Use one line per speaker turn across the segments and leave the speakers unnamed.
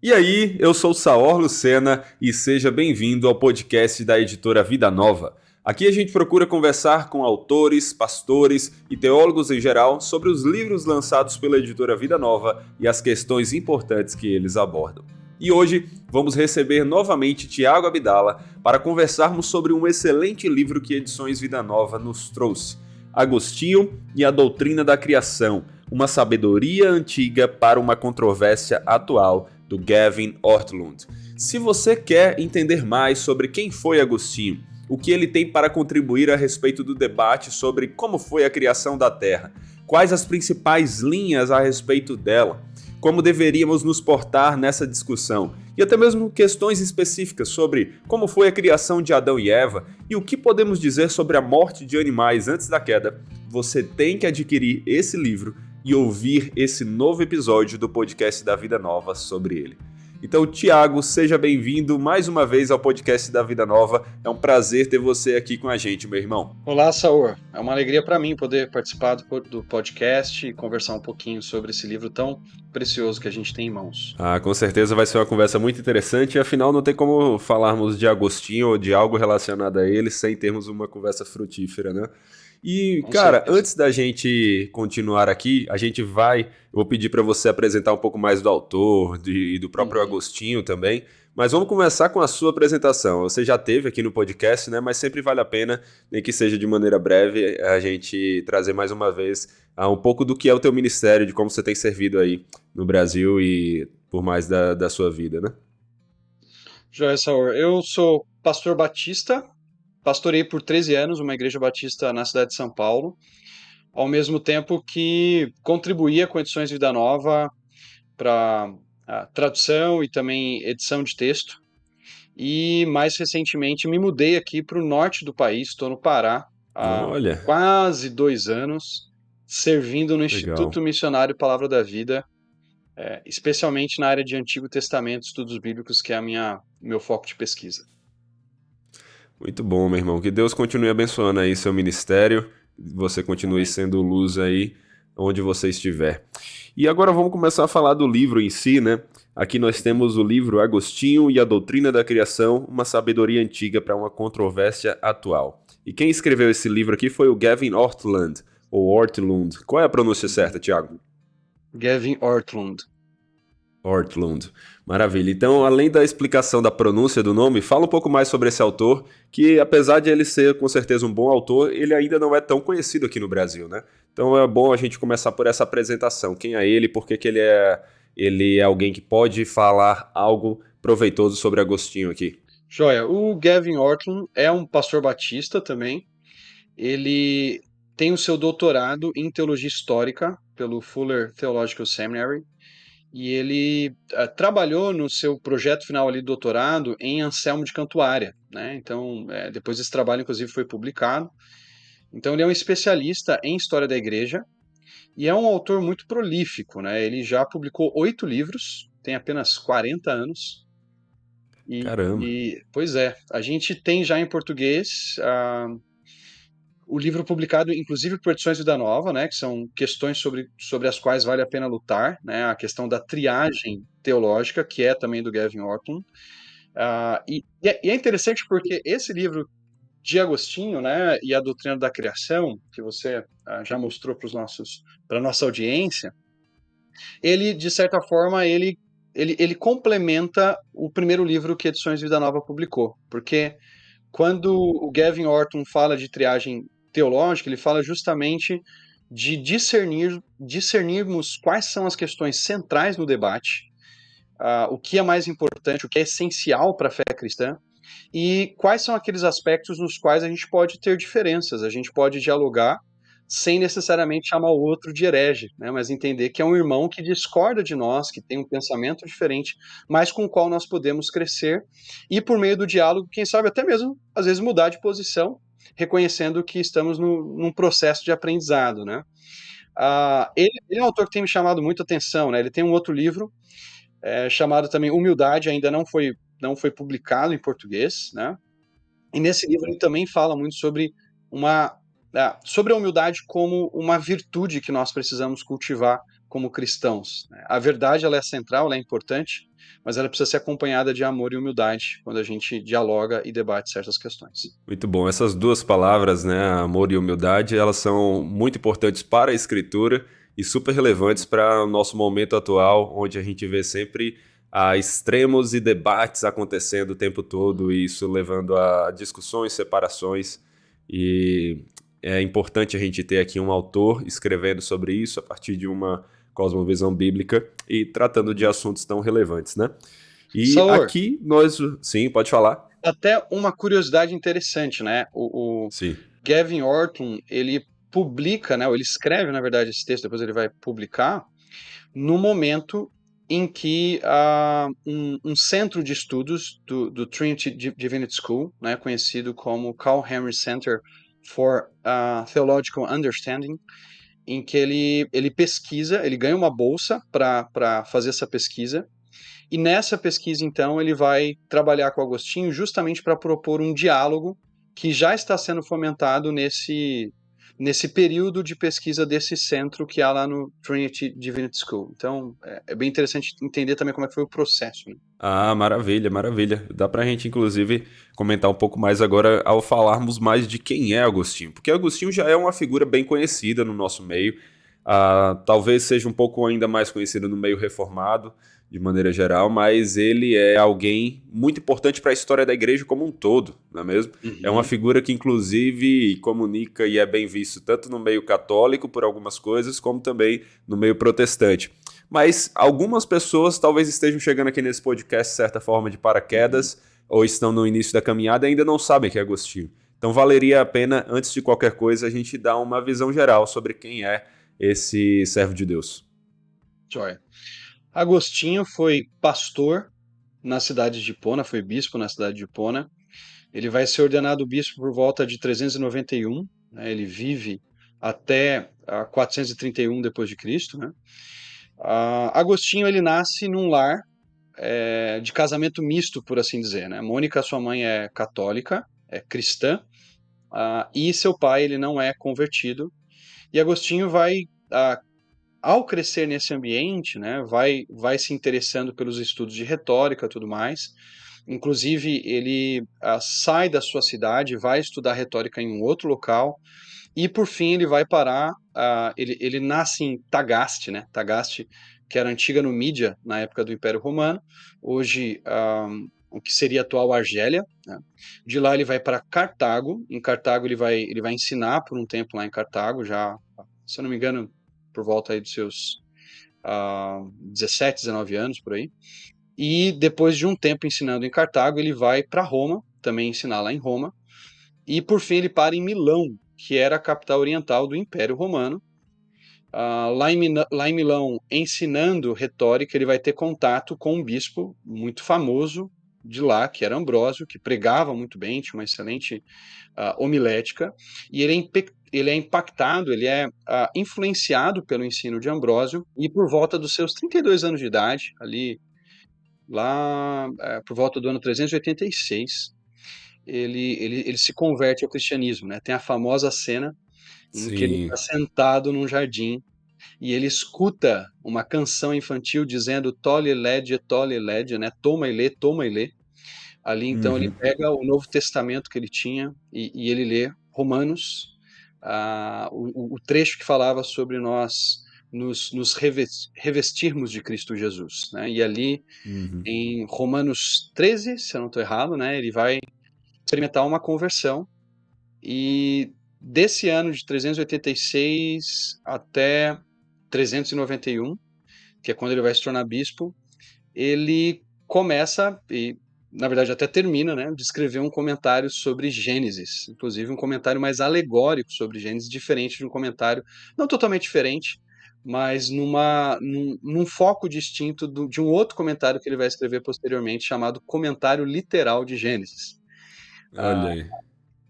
E aí, eu sou Saor Lucena e seja bem-vindo ao podcast da editora Vida Nova. Aqui a gente procura conversar com autores, pastores e teólogos em geral sobre os livros lançados pela editora Vida Nova e as questões importantes que eles abordam. E hoje vamos receber novamente Tiago Abdala para conversarmos sobre um excelente livro que Edições Vida Nova nos trouxe: Agostinho e a Doutrina da Criação, uma sabedoria antiga para uma controvérsia atual do Gavin Ortlund. Se você quer entender mais sobre quem foi Agostinho, o que ele tem para contribuir a respeito do debate sobre como foi a criação da Terra, quais as principais linhas a respeito dela, como deveríamos nos portar nessa discussão, e até mesmo questões específicas sobre como foi a criação de Adão e Eva e o que podemos dizer sobre a morte de animais antes da queda, você tem que adquirir esse livro e ouvir esse novo episódio do podcast da Vida Nova sobre ele. Então, Tiago, seja bem-vindo mais uma vez ao podcast da Vida Nova. É um prazer ter você aqui com a gente, meu irmão.
Olá, Saur. É uma alegria para mim poder participar do podcast e conversar um pouquinho sobre esse livro tão precioso que a gente tem em mãos.
Ah, com certeza vai ser uma conversa muito interessante. Afinal, não tem como falarmos de Agostinho ou de algo relacionado a ele sem termos uma conversa frutífera, né? E, Com cara, certeza. antes da gente continuar aqui, a gente vai. Eu vou pedir para você apresentar um pouco mais do autor de, e do próprio uhum. Agostinho também. Mas vamos começar com a sua apresentação. Você já teve aqui no podcast, né? Mas sempre vale a pena, nem que seja de maneira breve, a gente trazer mais uma vez uh, um pouco do que é o teu ministério, de como você tem servido aí no Brasil e por mais da, da sua vida, né?
Joia Saur, eu sou pastor batista pastorei por 13 anos uma igreja batista na cidade de São Paulo, ao mesmo tempo que contribuía com edições Vida Nova para tradução e também edição de texto. E mais recentemente me mudei aqui para o norte do país, estou no Pará há Olha. quase dois anos, servindo no Legal. Instituto Missionário Palavra da Vida, é, especialmente na área de Antigo Testamento, estudos bíblicos, que é a minha meu foco de pesquisa.
Muito bom, meu irmão. Que Deus continue abençoando aí seu ministério. Você continue sendo luz aí onde você estiver. E agora vamos começar a falar do livro em si, né? Aqui nós temos o livro Agostinho e a Doutrina da Criação, uma sabedoria antiga para uma controvérsia atual. E quem escreveu esse livro aqui foi o Gavin Ortlund, ou Ortlund. Qual é a pronúncia certa, Tiago?
Gavin Ortlund.
Ortlund. Maravilha. Então, além da explicação da pronúncia do nome, fala um pouco mais sobre esse autor, que apesar de ele ser com certeza um bom autor, ele ainda não é tão conhecido aqui no Brasil, né? Então é bom a gente começar por essa apresentação. Quem é ele? Por que, que ele é ele é alguém que pode falar algo proveitoso sobre Agostinho aqui?
Joia. O Gavin Ortlund é um pastor batista também. Ele tem o seu doutorado em teologia histórica pelo Fuller Theological Seminary e ele uh, trabalhou no seu projeto final ali, doutorado, em Anselmo de Cantuária, né? Então, é, depois esse trabalho, inclusive, foi publicado. Então, ele é um especialista em história da igreja e é um autor muito prolífico, né? Ele já publicou oito livros, tem apenas 40 anos.
E, Caramba!
E, pois é, a gente tem já em português uh, o livro publicado, inclusive, por Edições Vida Nova, né, que são questões sobre, sobre as quais vale a pena lutar, né, a questão da triagem teológica, que é também do Gavin Orton. Uh, e, é, e, é, interessante porque esse livro de Agostinho, né, e a doutrina da criação, que você uh, já mostrou para os nossos, para nossa audiência, ele de certa forma ele, ele ele complementa o primeiro livro que Edições Vida Nova publicou, porque quando o Gavin Orton fala de triagem teológica, ele fala justamente de discernir, discernirmos quais são as questões centrais no debate, uh, o que é mais importante, o que é essencial para a fé cristã, e quais são aqueles aspectos nos quais a gente pode ter diferenças, a gente pode dialogar sem necessariamente chamar o outro de herege, né? mas entender que é um irmão que discorda de nós, que tem um pensamento diferente, mas com o qual nós podemos crescer e por meio do diálogo, quem sabe até mesmo às vezes mudar de posição reconhecendo que estamos no, num processo de aprendizado, né? Uh, ele, ele, é um autor que tem me chamado muito atenção, né? Ele tem um outro livro é, chamado também Humildade, ainda não foi, não foi publicado em português, né? E nesse livro ele também fala muito sobre uma é, sobre a humildade como uma virtude que nós precisamos cultivar como cristãos. Né? A verdade ela é central, ela é importante, mas ela precisa ser acompanhada de amor e humildade quando a gente dialoga e debate certas questões.
Muito bom. Essas duas palavras, né, amor e humildade, elas são muito importantes para a escritura e super relevantes para o nosso momento atual, onde a gente vê sempre a extremos e debates acontecendo o tempo todo, e isso levando a discussões, separações. E é importante a gente ter aqui um autor escrevendo sobre isso a partir de uma cosmovisão bíblica e tratando de assuntos tão relevantes, né? E aqui nós. Sim, pode falar.
Até uma curiosidade interessante, né? O, o. Gavin Orton, ele publica, né? Ou ele escreve, na verdade, esse texto, depois ele vai publicar, no momento em que uh, um, um, centro de estudos do, do, Trinity Divinity School, né, conhecido como Carl Henry Center for uh, Theological Understanding, em que ele, ele pesquisa, ele ganha uma bolsa para fazer essa pesquisa, e nessa pesquisa, então, ele vai trabalhar com Agostinho justamente para propor um diálogo que já está sendo fomentado nesse, nesse período de pesquisa desse centro que há lá no Trinity Divinity School. Então, é, é bem interessante entender também como é que foi o processo. Né?
Ah, maravilha, maravilha. Dá para a gente, inclusive, comentar um pouco mais agora ao falarmos mais de quem é Agostinho, porque Agostinho já é uma figura bem conhecida no nosso meio, ah, talvez seja um pouco ainda mais conhecido no meio reformado, de maneira geral, mas ele é alguém muito importante para a história da igreja como um todo, não é mesmo? Uhum. É uma figura que, inclusive, comunica e é bem visto tanto no meio católico por algumas coisas, como também no meio protestante. Mas algumas pessoas talvez estejam chegando aqui nesse podcast de certa forma de paraquedas, uhum. ou estão no início da caminhada e ainda não sabem que é Agostinho. Então valeria a pena, antes de qualquer coisa, a gente dar uma visão geral sobre quem é esse servo de Deus.
Joia. Agostinho foi pastor na cidade de Hipona, foi bispo na cidade de Hipona. Ele vai ser ordenado bispo por volta de 391, né? ele vive até 431 depois de Cristo, né? Uh, Agostinho ele nasce num lar é, de casamento misto, por assim dizer. Né? Mônica, sua mãe, é católica, é cristã, uh, e seu pai ele não é convertido. E Agostinho vai uh, ao crescer nesse ambiente, né, vai, vai se interessando pelos estudos de retórica e tudo mais. Inclusive, ele uh, sai da sua cidade, vai estudar retórica em um outro local, e por fim ele vai parar. Uh, ele, ele nasce em Tagaste, né? Tagaste, que era antiga Numídia na época do Império Romano, hoje um, o que seria a atual Argélia. Né? De lá ele vai para Cartago. Em Cartago ele vai, ele vai ensinar por um tempo lá em Cartago, já, se eu não me engano, por volta aí dos seus uh, 17, 19 anos, por aí. E depois de um tempo ensinando em Cartago, ele vai para Roma, também ensinar lá em Roma. E por fim ele para em Milão, que era a capital oriental do Império Romano. Uh, lá, em, lá em Milão, ensinando retórica, ele vai ter contato com um bispo muito famoso de lá, que era Ambrósio, que pregava muito bem, tinha uma excelente uh, homilética, e ele é ele é impactado, ele é uh, influenciado pelo ensino de Ambrósio e por volta dos seus 32 anos de idade, ali lá uh, por volta do ano 386, ele, ele, ele se converte ao cristianismo, né? Tem a famosa cena em Sim. que ele está sentado num jardim e ele escuta uma canção infantil dizendo tole led, tole led, né? Toma e lê, toma e lê. Ali então uhum. ele pega o Novo Testamento que ele tinha e, e ele lê Romanos o, o, trecho que falava sobre nós nos, nos revestirmos de Cristo Jesus. Né? E ali, uhum. em Romanos 13, se eu não estou errado, né, ele vai experimentar uma conversão. E desse ano de 386 até 391, que é quando ele vai se tornar bispo, ele começa, e na verdade até termina, né, de escrever um comentário sobre Gênesis, inclusive um comentário mais alegórico sobre Gênesis, diferente de um comentário, não totalmente diferente, mas numa, num, num foco distinto do, de um outro comentário que ele vai escrever posteriormente, chamado Comentário Literal de Gênesis.
Olha aí.
Ah,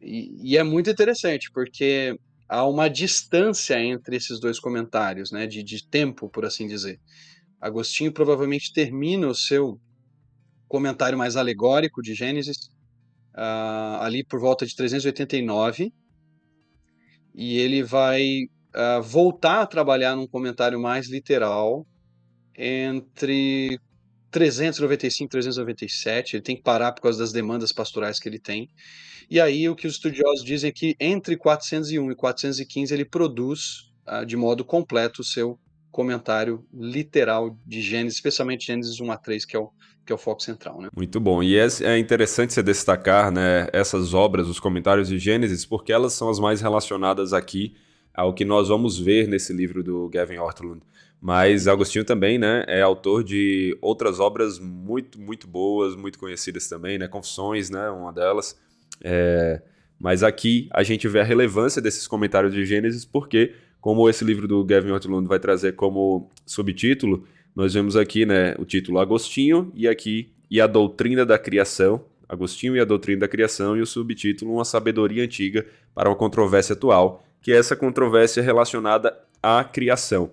e, e é muito interessante, porque há uma distância entre esses dois comentários, né, de, de tempo, por assim dizer. Agostinho provavelmente termina o seu comentário mais alegórico de Gênesis, uh, ali por volta de 389, e ele vai uh, voltar a trabalhar num comentário mais literal entre 395 e 397. Ele tem que parar por causa das demandas pastorais que ele tem. E aí o que os estudiosos dizem é que entre 401 e 415 ele produz uh, de modo completo o seu comentário literal de Gênesis, especialmente Gênesis 1 a 3, que é o, que é o foco central. Né?
Muito bom. E é, é interessante você destacar né, essas obras, os comentários de Gênesis, porque elas são as mais relacionadas aqui ao que nós vamos ver nesse livro do Gavin Ortlund. Mas Agostinho também né, é autor de outras obras muito, muito boas, muito conhecidas também, né? Confissões, né, uma delas. É... Mas aqui a gente vê a relevância desses comentários de Gênesis porque como esse livro do Gavin Ortlund vai trazer como subtítulo, nós vemos aqui né, o título Agostinho e aqui e a doutrina da criação, Agostinho e a doutrina da criação e o subtítulo Uma sabedoria antiga para uma controvérsia atual, que é essa controvérsia relacionada à criação.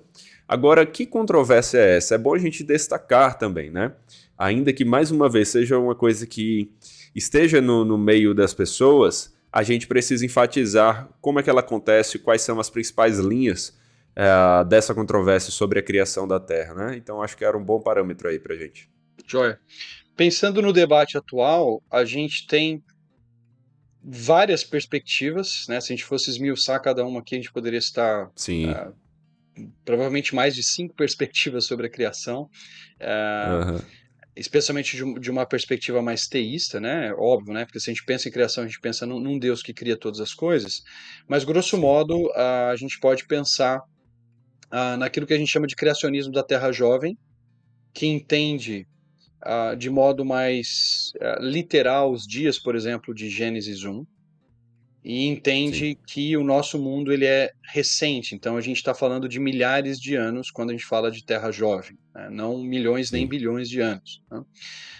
Agora, que controvérsia é essa? É bom a gente destacar também, né? Ainda que mais uma vez seja uma coisa que esteja no, no meio das pessoas, a gente precisa enfatizar como é que ela acontece, quais são as principais linhas uh, dessa controvérsia sobre a criação da Terra, né? Então acho que era um bom parâmetro aí para gente.
Joia. Pensando no debate atual, a gente tem várias perspectivas, né? Se a gente fosse esmiuçar cada uma aqui, a gente poderia estar
Sim. Uh,
provavelmente mais de cinco perspectivas sobre a criação. Uh, especialmente de, de, uma perspectiva mais teísta, né? Óbvio, né? Porque se a gente pensa em criação, a gente pensa num, num Deus que cria todas as coisas. Mas, grosso modo, a, a gente pode pensar a, naquilo que a gente chama de criacionismo da Terra Jovem, que entende a, de modo mais literal os dias, por exemplo, de Gênesis 1, e entende Sim. que o nosso mundo ele é recente. Então a gente está falando de milhares de anos quando a gente fala de Terra jovem, né? não milhões Sim. nem bilhões de anos. Né?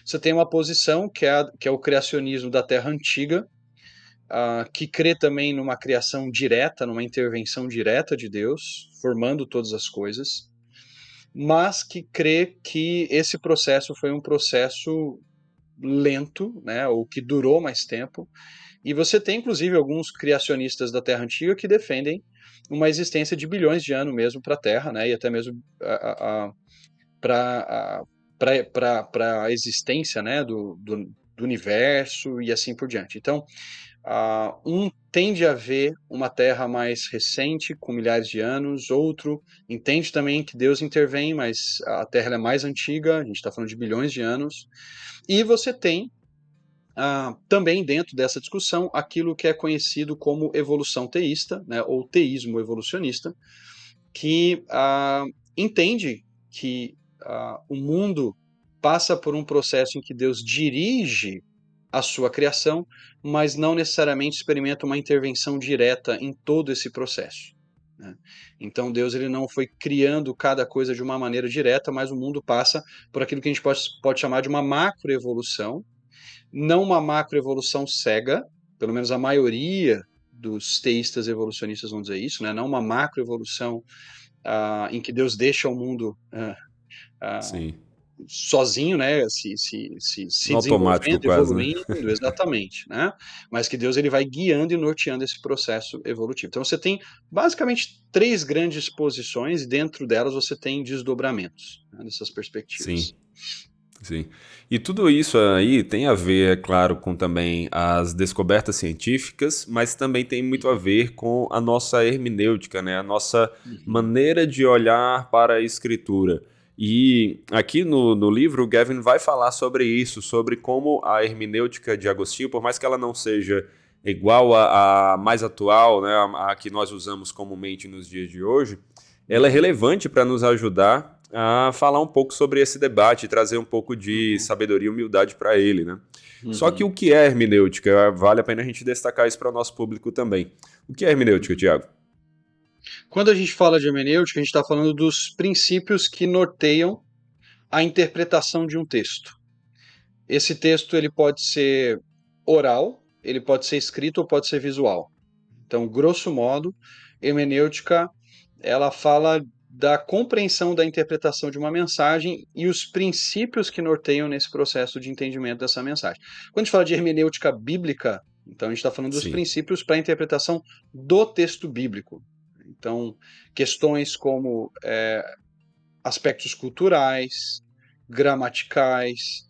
Você tem uma posição que é, a, que é o criacionismo da Terra antiga, uh, que crê também numa criação direta, numa intervenção direta de Deus, formando todas as coisas, mas que crê que esse processo foi um processo lento, né, ou que durou mais tempo e você tem, inclusive, alguns criacionistas da Terra Antiga que defendem uma existência de bilhões de anos mesmo para a Terra, né? E até mesmo para a existência né? do, do, do, universo e assim por diante. Então, uh, um tende a ver uma Terra mais recente, com milhares de anos, outro entende também que Deus intervém, mas a Terra é mais antiga, a gente está falando de bilhões de anos. E você tem ah, também dentro dessa discussão aquilo que é conhecido como evolução teísta, né, ou teísmo evolucionista, que ah, entende que ah, o mundo passa por um processo em que Deus dirige a sua criação, mas não necessariamente experimenta uma intervenção direta em todo esse processo. Né? Então Deus ele não foi criando cada coisa de uma maneira direta, mas o mundo passa por aquilo que a gente pode, pode chamar de uma macroevolução, não uma macroevolução cega, pelo menos a maioria dos teístas evolucionistas vão dizer isso, né? não uma macroevolução uh, em que Deus deixa o mundo uh, uh, sozinho, né? se, se, se, se desenvolvendo, quase, né? evoluindo, né? exatamente, né? mas que Deus ele vai guiando e norteando esse processo evolutivo. Então você tem basicamente três grandes posições e dentro delas você tem desdobramentos né, dessas perspectivas.
Sim. Sim. E tudo isso aí tem a ver, é claro, com também as descobertas científicas, mas também tem muito a ver com a nossa hermenêutica, né? a nossa uhum. maneira de olhar para a escritura. E aqui no, no livro, o Gavin vai falar sobre isso, sobre como a hermenêutica de Agostinho, por mais que ela não seja igual a mais atual, né, a, a que nós usamos comumente nos dias de hoje, ela é relevante para nos ajudar a falar um pouco sobre esse debate, trazer um pouco de uhum. sabedoria e humildade para ele, né? Uhum. Só que o que é hermenêutica? Vale a pena a gente destacar isso para o nosso público também. O que é hermenêutica, Tiago?
Quando a gente fala de hermenêutica, a gente está falando dos princípios que norteiam a interpretação de um texto. Esse texto ele pode ser oral, ele pode ser escrito ou pode ser visual. Então, grosso modo, hermenêutica ela fala da compreensão da interpretação de uma mensagem e os princípios que norteiam nesse processo de entendimento dessa mensagem. Quando a gente fala de hermenêutica bíblica, então a gente está falando dos Sim. princípios para a interpretação do texto bíblico. Então, questões como é, aspectos culturais, gramaticais,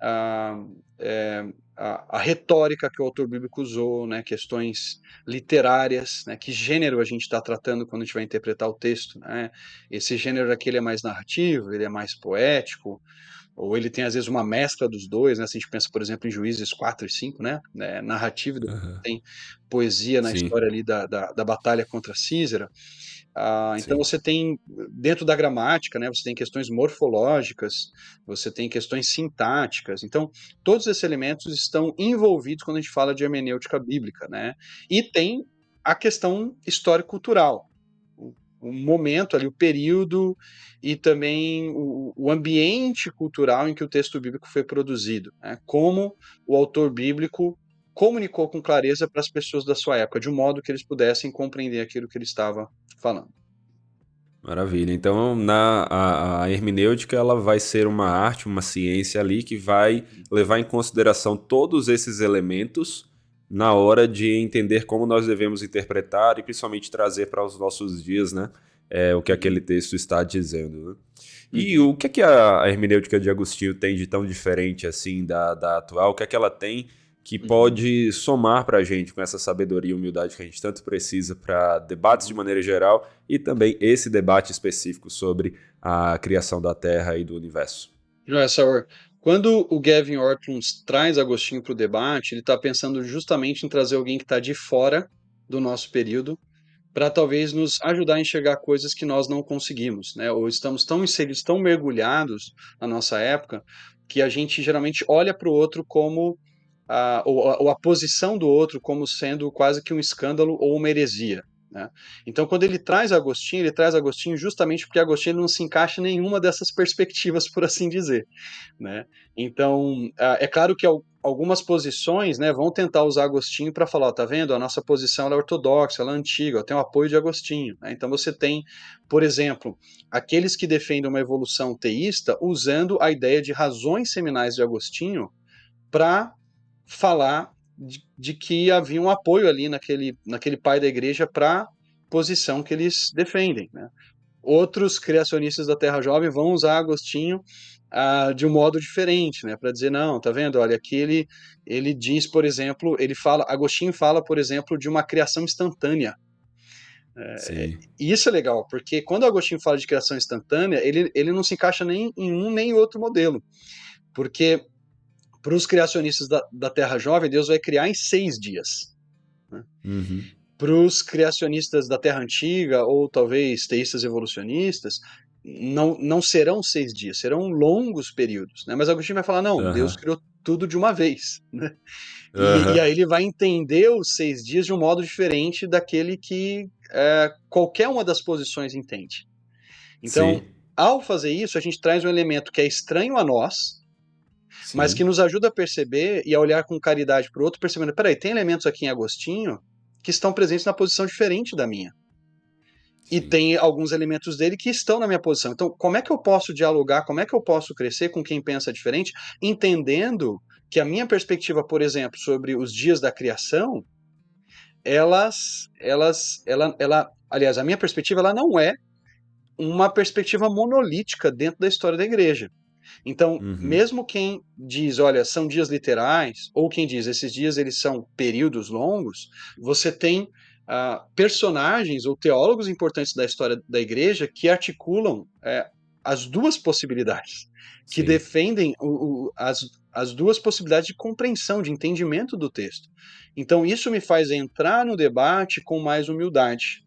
a, é, a, a, retórica que o autor bíblico usou, né, questões literárias, né, que gênero a gente está tratando quando a gente vai interpretar o texto. Né? Esse gênero aqui ele é mais narrativo, ele é mais poético, ou ele tem às vezes uma mescla dos dois, né? Se a gente pensa, por exemplo, em Juízes 4 e 5, né? É, narrativa, uhum. tem poesia na Sim. história ali da, da, da, batalha contra Císera. Ah, então você tem, dentro da gramática, né? Você tem questões morfológicas, você tem questões sintáticas. Então, todos esses elementos estão envolvidos quando a gente fala de hermenêutica bíblica, né? E tem a questão histórico-cultural, o momento ali, o período e também o, o, ambiente cultural em que o texto bíblico foi produzido. Né? Como o autor bíblico comunicou com clareza para as pessoas da sua época, de um modo que eles pudessem compreender aquilo que ele estava falando.
Maravilha. Então, na a, a, hermenêutica ela vai ser uma arte, uma ciência ali que vai levar em consideração todos esses elementos na hora de entender como nós devemos interpretar e principalmente trazer para os nossos dias, né? É, o que aquele texto está dizendo. Né? E uhum. o que é que a, hermenêutica de Agostinho tem de tão diferente assim da, da atual? O que é que ela tem que uhum. pode somar para a gente com essa sabedoria e humildade que a gente tanto precisa para debates de maneira geral e também esse debate específico sobre a criação da Terra e do universo?
Joia Sauer, quando o Gavin Ortlund traz Agostinho para o debate, ele está pensando justamente em trazer alguém que está de fora do nosso período para talvez nos ajudar a enxergar coisas que nós não conseguimos, né? Ou estamos tão inseridos, tão mergulhados na nossa época, que a gente geralmente olha para o outro como a, ou, ou a posição do outro como sendo quase que um escândalo ou uma heresia. Né? Então, quando ele traz Agostinho, ele traz Agostinho justamente porque Agostinho não se encaixa em nenhuma dessas perspectivas, por assim dizer. Né? Então, é claro que algumas posições né, vão tentar usar Agostinho para falar: ó, tá vendo? A nossa posição é ortodoxa, ela é antiga, tem o apoio de Agostinho. Né? Então, você tem, por exemplo, aqueles que defendem uma evolução teísta usando a ideia de razões seminais de Agostinho para falar de, de, que havia um apoio ali naquele, naquele pai da igreja para a posição que eles defendem. Né? Outros criacionistas da Terra Jovem vão usar Agostinho ah, de um modo diferente, né? Para dizer, não, tá vendo? Olha, aqui ele, ele diz, por exemplo, ele fala, Agostinho fala, por exemplo, de uma criação instantânea. É, e isso é legal, porque quando Agostinho fala de criação instantânea, ele, ele não se encaixa nem em um nem em outro modelo. Porque para os criacionistas da, da, Terra Jovem, Deus vai criar em seis dias. Né? Uhum. Para os criacionistas da Terra Antiga, ou talvez teístas evolucionistas, não, não serão seis dias, serão longos períodos. Né? Mas Agostinho vai falar: não, uhum. Deus criou tudo de uma vez. Né? E, uhum. e, aí ele vai entender os seis dias de um modo diferente daquele que é, qualquer uma das posições entende. Então, Sim. ao fazer isso, a gente traz um elemento que é estranho a nós, Sim. mas que nos ajuda a perceber e a olhar com caridade para o outro, percebendo, peraí, tem elementos aqui em Agostinho que estão presentes na posição diferente da minha. Sim. E tem alguns elementos dele que estão na minha posição. Então, como é que eu posso dialogar, como é que eu posso crescer com quem pensa diferente, entendendo que a minha perspectiva, por exemplo, sobre os dias da criação, elas, elas, ela, ela, aliás, a minha perspectiva, ela não é uma perspectiva monolítica dentro da história da igreja. Então, uhum. mesmo quem diz, olha, são dias literais, ou quem diz, esses dias eles são períodos longos, você tem uh, personagens ou teólogos importantes da história da igreja que articulam é, as duas possibilidades, que Sim. defendem o, o, as, as duas possibilidades de compreensão, de entendimento do texto. Então, isso me faz entrar no debate com mais humildade.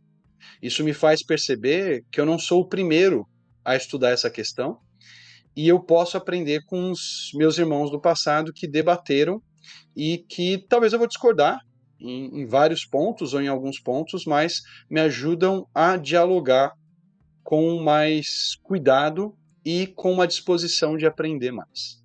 Isso me faz perceber que eu não sou o primeiro a estudar essa questão, e eu posso aprender com os meus irmãos do passado que debateram e que talvez eu vou discordar em, em vários pontos ou em alguns pontos, mas me ajudam a dialogar com mais cuidado e com uma disposição de aprender mais.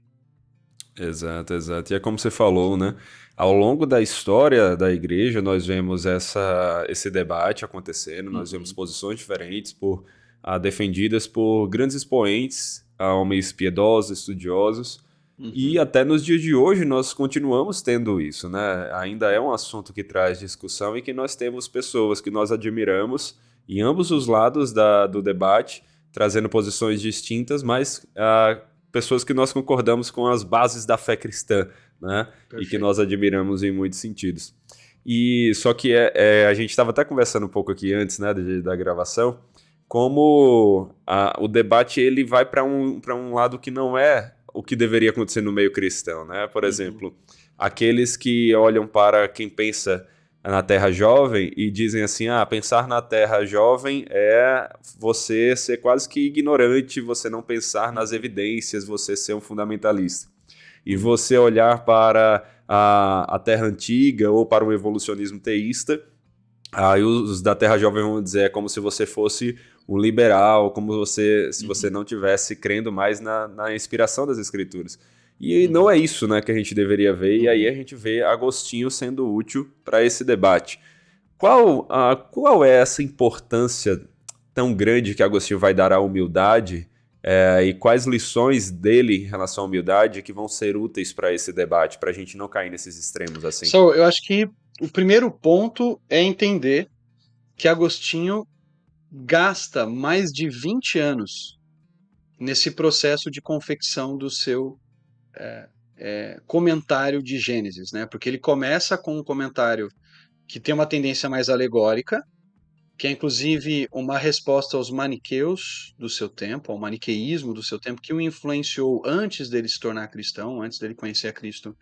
Exato, exato. E é como você falou, né? Ao longo da história da igreja, nós vemos essa, esse debate acontecendo, nós vemos uhum. posições diferentes por, ah, defendidas por grandes expoentes a homens piedosos, estudiosos. Uhum. E até nos dias de hoje nós continuamos tendo isso, né? Ainda é um assunto que traz discussão e que nós temos pessoas que nós admiramos em ambos os lados da, do debate, trazendo posições distintas, mas uh, pessoas que nós concordamos com as bases da fé cristã, né? E que nós admiramos em muitos sentidos. E só que é, é a gente estava até conversando um pouco aqui antes, né, da gravação, como a, o debate ele vai para um, um lado que não é o que deveria acontecer no meio cristão, né? Por uhum. exemplo, uhum. aqueles que olham para quem pensa na Terra Jovem e dizem assim: ah, pensar na Terra Jovem é você ser quase que ignorante, você não pensar nas evidências, você ser um fundamentalista. E você olhar para a, a Terra Antiga ou para o evolucionismo teísta, aí os da Terra Jovem vão dizer é como se você fosse um liberal, como você se você não tivesse crendo mais na, na inspiração das escrituras. E não é isso né, que a gente deveria ver, e aí a gente vê Agostinho sendo útil para esse debate. Qual, a, qual é essa importância tão grande que Agostinho vai dar à humildade é, e quais lições dele em relação à humildade que vão ser úteis para esse debate, para a gente não cair nesses extremos assim?
So, eu acho que o primeiro ponto é entender que Agostinho gasta mais de 20 anos nesse processo de confecção do seu é, é, comentário de Gênesis, né? Porque ele começa com um comentário que tem uma tendência mais alegórica, que é inclusive uma resposta aos maniqueus do seu tempo, ao maniqueísmo do seu tempo, que o influenciou antes dele se tornar cristão, antes dele conhecer a Cristo.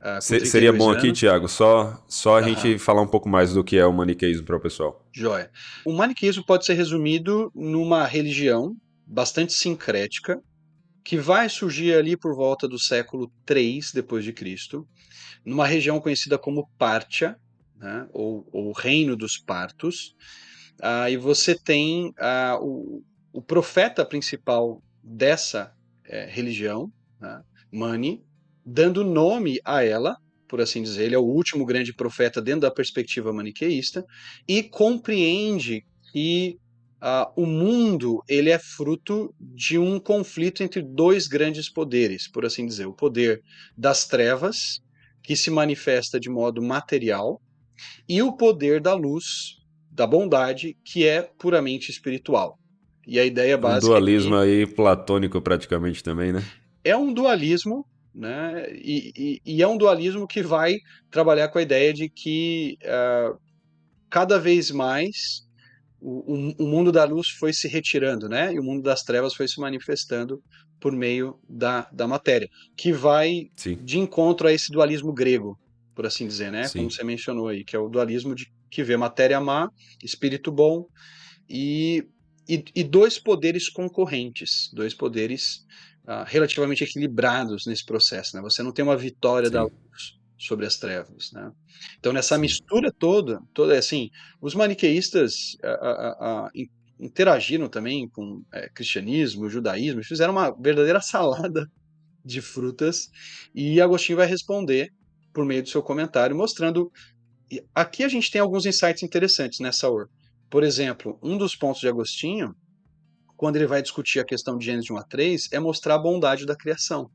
Uh, seria bom anos. aqui, Tiago, só, só a gente falar um pouco mais do que é o maniqueísmo para o pessoal.
Joia. O maniqueísmo pode ser resumido numa religião bastante sincrética, que vai surgir ali por volta do século 3 depois de Cristo, numa região conhecida como Pártia, né, ou, ou Reino dos Partos. Ah, e você tem ah, o, o, profeta principal dessa é, religião, né, Mani, dando nome a ela, por assim dizer, ele é o último grande profeta dentro da perspectiva maniqueísta, e compreende que Uh, o mundo ele é fruto de um conflito entre dois grandes poderes, por assim dizer, o poder das trevas, que se manifesta de modo material, e o poder da luz, da bondade, que é puramente espiritual. E a ideia básica.
Um dualismo é que... aí platônico praticamente também, né?
É um dualismo, né? E, e, e, é um dualismo que vai trabalhar com a ideia de que uh, cada vez mais o, o, mundo da luz foi se retirando, né? E o mundo das trevas foi se manifestando por meio da, da matéria, que vai Sim. de encontro a esse dualismo grego, por assim dizer, né? Sim. Como você mencionou aí, que é o dualismo de que vê matéria má, espírito bom e, e, e dois poderes concorrentes, dois poderes uh, relativamente equilibrados nesse processo, né? Você não tem uma vitória Sim. da luz sobre as trevas, né? Então nessa mistura toda, toda assim, os maniqueístas interagiram também com é, cristianismo, judaísmo, fizeram uma verdadeira salada de frutas e Agostinho vai responder por meio do seu comentário mostrando aqui a gente tem alguns insights interessantes nessa or. Por exemplo, um dos pontos de Agostinho, quando ele vai discutir a questão de Gênesis 1 a 3, é mostrar a bondade da criação.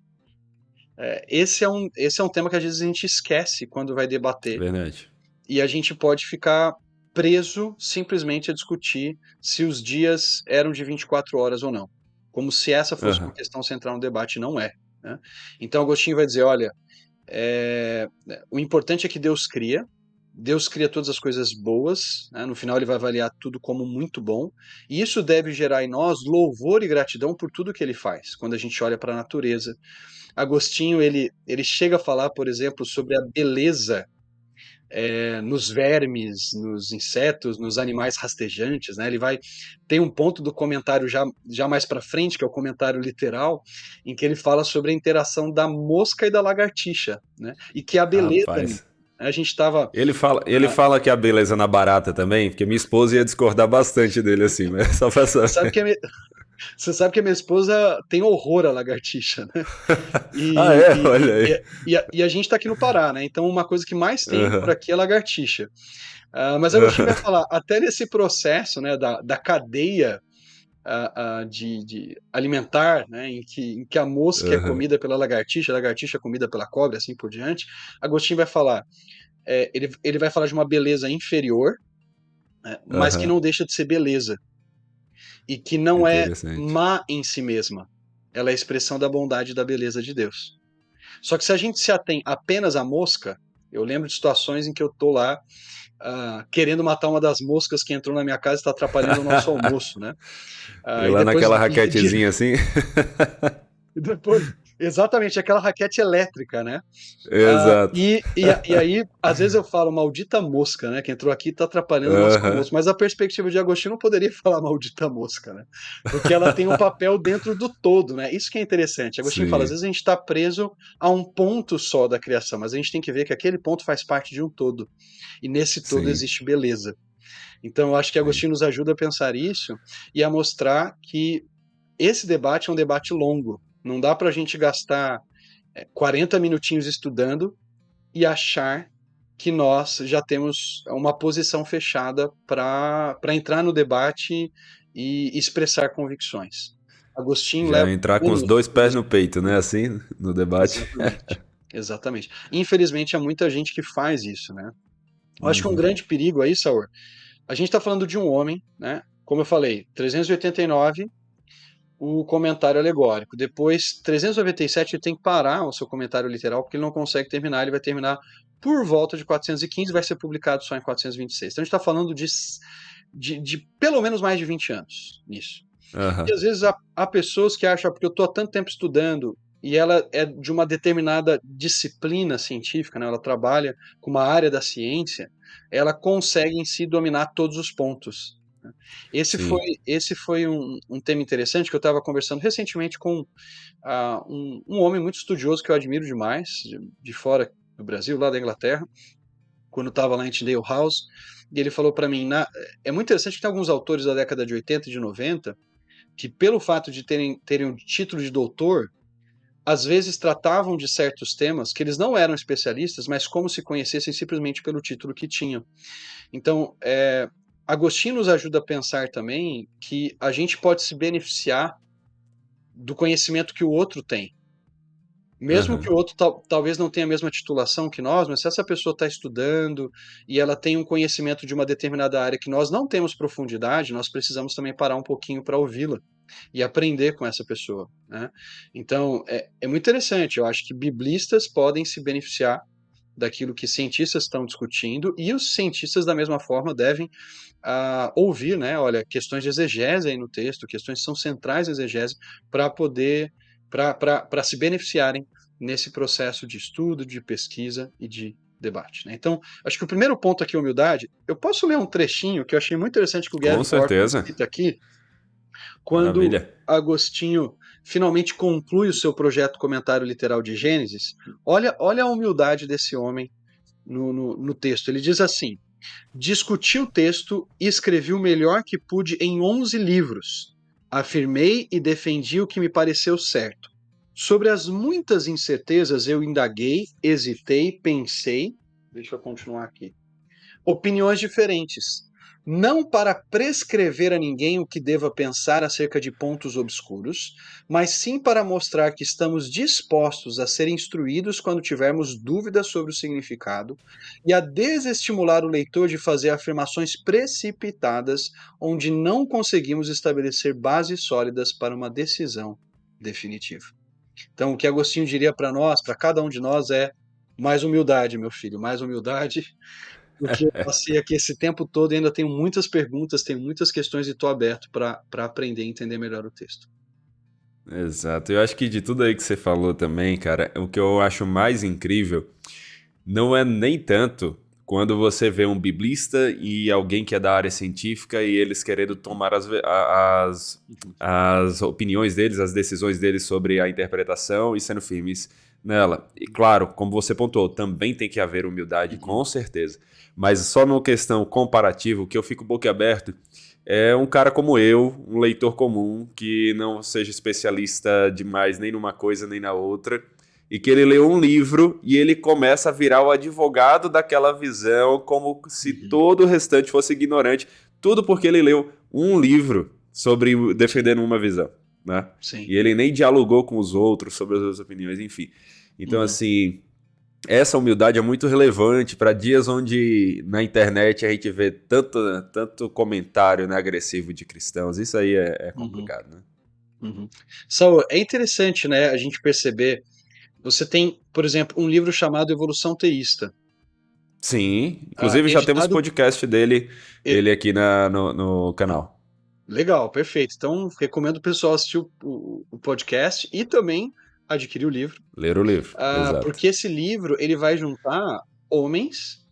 É, esse, é um, esse é um tema que às vezes a gente esquece quando vai debater.
Verdade.
E a gente pode ficar preso simplesmente a discutir se os dias eram de 24 horas ou não. Como se essa fosse uhum. uma questão central no debate, não é. Né? Então Agostinho vai dizer: olha, é, o importante é que Deus cria, Deus cria todas as coisas boas, né? no final ele vai avaliar tudo como muito bom, e isso deve gerar em nós louvor e gratidão por tudo que ele faz, quando a gente olha para a natureza, Agostinho ele, ele chega a falar, por exemplo, sobre a beleza é, nos vermes, nos insetos, nos animais rastejantes, né? Ele vai tem um ponto do comentário já, já mais para frente, que é o comentário literal, em que ele fala sobre a interação da mosca e da lagartixa, né? E que a beleza. A gente estava
Ele fala, ele ah, fala que a beleza na barata também, porque minha esposa ia discordar bastante dele assim, mas só pra saber.
Sabe que a, você sabe que a minha esposa tem horror à lagartixa, né?
E, ah, é? E, Olha aí.
E, e, a, e, a, gente tá aqui no Pará, né? Então uma coisa que mais tem uhum. por aqui é lagartixa. Uh, mas eu cheguei a falar, até nesse processo né, da, da cadeia uh, uh, de, de, alimentar, né, em, que, em que a mosca uhum. é comida pela lagartixa, a lagartixa é comida pela cobra, assim por diante, Agostinho vai falar, é, ele, ele vai falar de uma beleza inferior, né, mas uhum. que não deixa de ser beleza. E que não é má em si mesma. Ela é a expressão da bondade e da beleza de Deus. Só que se a gente se atém apenas à mosca, eu lembro de situações em que eu tô lá uh, querendo matar uma das moscas que entrou na minha casa e está atrapalhando o nosso almoço, né?
Uh, e lá naquela raquetezinha assim.
e depois, Exatamente, aquela raquete elétrica, né?
Exato.
Ah, e, e, e, aí, às vezes eu falo maldita mosca, né? Que entrou aqui e tá atrapalhando o nosso almoço. Mas a perspectiva de Agostinho não poderia falar maldita mosca, né? Porque ela tem um papel dentro do todo, né? Isso que é interessante. Agostinho Sim. fala, às vezes a gente está preso a um ponto só da criação, mas a gente tem que ver que aquele ponto faz parte de um todo. E nesse todo Sim. existe beleza. Então eu acho que Agostinho nos ajuda a pensar isso e a mostrar que esse debate é um debate longo. Não dá para a gente gastar 40 é, minutinhos estudando e achar que nós já temos uma posição fechada para entrar no debate e expressar convicções.
Agostinho já leva entrar com os dois pés no peito, né? Assim, no debate.
Exatamente. Exatamente. Infelizmente, há muita gente que faz isso, né? Eu acho que um uhum. grande perigo aí, Saur, a gente está falando de um homem, né? Como eu falei, 389 o comentário alegórico. Depois, 397, ele tem que parar o seu comentário literal, porque ele não consegue terminar, ele vai terminar por volta de 415, vai ser publicado só em 426. Então a gente está falando de, de, de, pelo menos mais de 20 anos nisso. Uhum. E às vezes há, há pessoas que acham, porque eu estou há tanto tempo estudando, e ela é de uma determinada disciplina científica, né? ela trabalha com uma área da ciência, ela consegue em si dominar todos os pontos. Esse Sim. foi, esse foi um, um, tema interessante que eu estava conversando recentemente com uh, um, um, homem muito estudioso que eu admiro demais, de, de fora do Brasil, lá da Inglaterra, quando estava lá em Tyndale House, e ele falou para mim, na, é muito interessante que tem alguns autores da década de 80 e de 90 que pelo fato de terem, terem um título de doutor, às vezes tratavam de certos temas que eles não eram especialistas, mas como se conhecessem simplesmente pelo título que tinham. Então, é, Agostinho nos ajuda a pensar também que a gente pode se beneficiar do conhecimento que o outro tem. Mesmo uhum. que o outro tal, talvez não tenha a mesma titulação que nós, mas se essa pessoa está estudando e ela tem um conhecimento de uma determinada área que nós não temos profundidade, nós precisamos também parar um pouquinho para ouvi-la e aprender com essa pessoa. Né? Então, é, é muito interessante. Eu acho que biblistas podem se beneficiar daquilo que cientistas estão discutindo e os cientistas da mesma forma devem uh, ouvir, né, olha, questões de exegese aí no texto, questões que são centrais da exegese para poder, para se beneficiarem nesse processo de estudo, de pesquisa e de debate. Né? Então, acho que o primeiro ponto aqui é humildade. Eu posso ler um trechinho que eu achei muito interessante que o Guilherme cita aqui, quando Maravilha. Agostinho finalmente conclui o seu projeto comentário literal de Gênesis, olha, olha a humildade desse homem no, no, no texto. Ele diz assim: Discuti o texto e escrevi o melhor que pude em 11 livros. Afirmei e defendi o que me pareceu certo. Sobre as muitas incertezas eu indaguei, hesitei, pensei. Deixa eu continuar aqui. Opiniões diferentes não para prescrever a ninguém o que deva pensar acerca de pontos obscuros, mas sim para mostrar que estamos dispostos a ser instruídos quando tivermos dúvidas sobre o significado e a desestimular o leitor de fazer afirmações precipitadas onde não conseguimos estabelecer bases sólidas para uma decisão definitiva. Então, o que Agostinho diria para nós, para cada um de nós, é mais humildade, meu filho, mais humildade porque eu passei aqui esse tempo todo e ainda tenho muitas perguntas, tenho muitas questões e estou aberto para aprender e entender melhor o texto.
Exato. Eu acho que de tudo aí que você falou também, cara, o que eu acho mais incrível não é nem tanto quando você vê um biblista e alguém que é da área científica e eles querendo tomar as, as, as opiniões deles, as decisões deles sobre a interpretação e sendo firmes nela. E claro, como você pontuou, também tem que haver humildade, com certeza. Mas só numa questão comparativa, que eu fico boquiaberto é um cara como eu, um leitor comum, que não seja especialista demais nem numa coisa nem na outra, e que ele lê um livro e ele começa a virar o advogado daquela visão, como se uhum. todo o restante fosse ignorante, tudo porque ele leu um livro sobre defendendo uma visão. Né? Sim. E ele nem dialogou com os outros sobre as suas opiniões, enfim. Então, uhum. assim, essa humildade é muito relevante para dias onde na internet a gente vê tanto, tanto comentário né, agressivo de cristãos. Isso aí é, é uhum. complicado, uhum. né?
Uhum. É interessante, né, a gente perceber. Você tem, por exemplo, um livro chamado Evolução Teísta.
Sim, inclusive ah, já temos podcast dele, ele aqui na, no, no, canal.
Legal, perfeito. Então, recomendo o pessoal assistir o, o, o podcast e também adquirir o livro.
Ler o livro.
Uh, porque esse livro ele vai juntar homens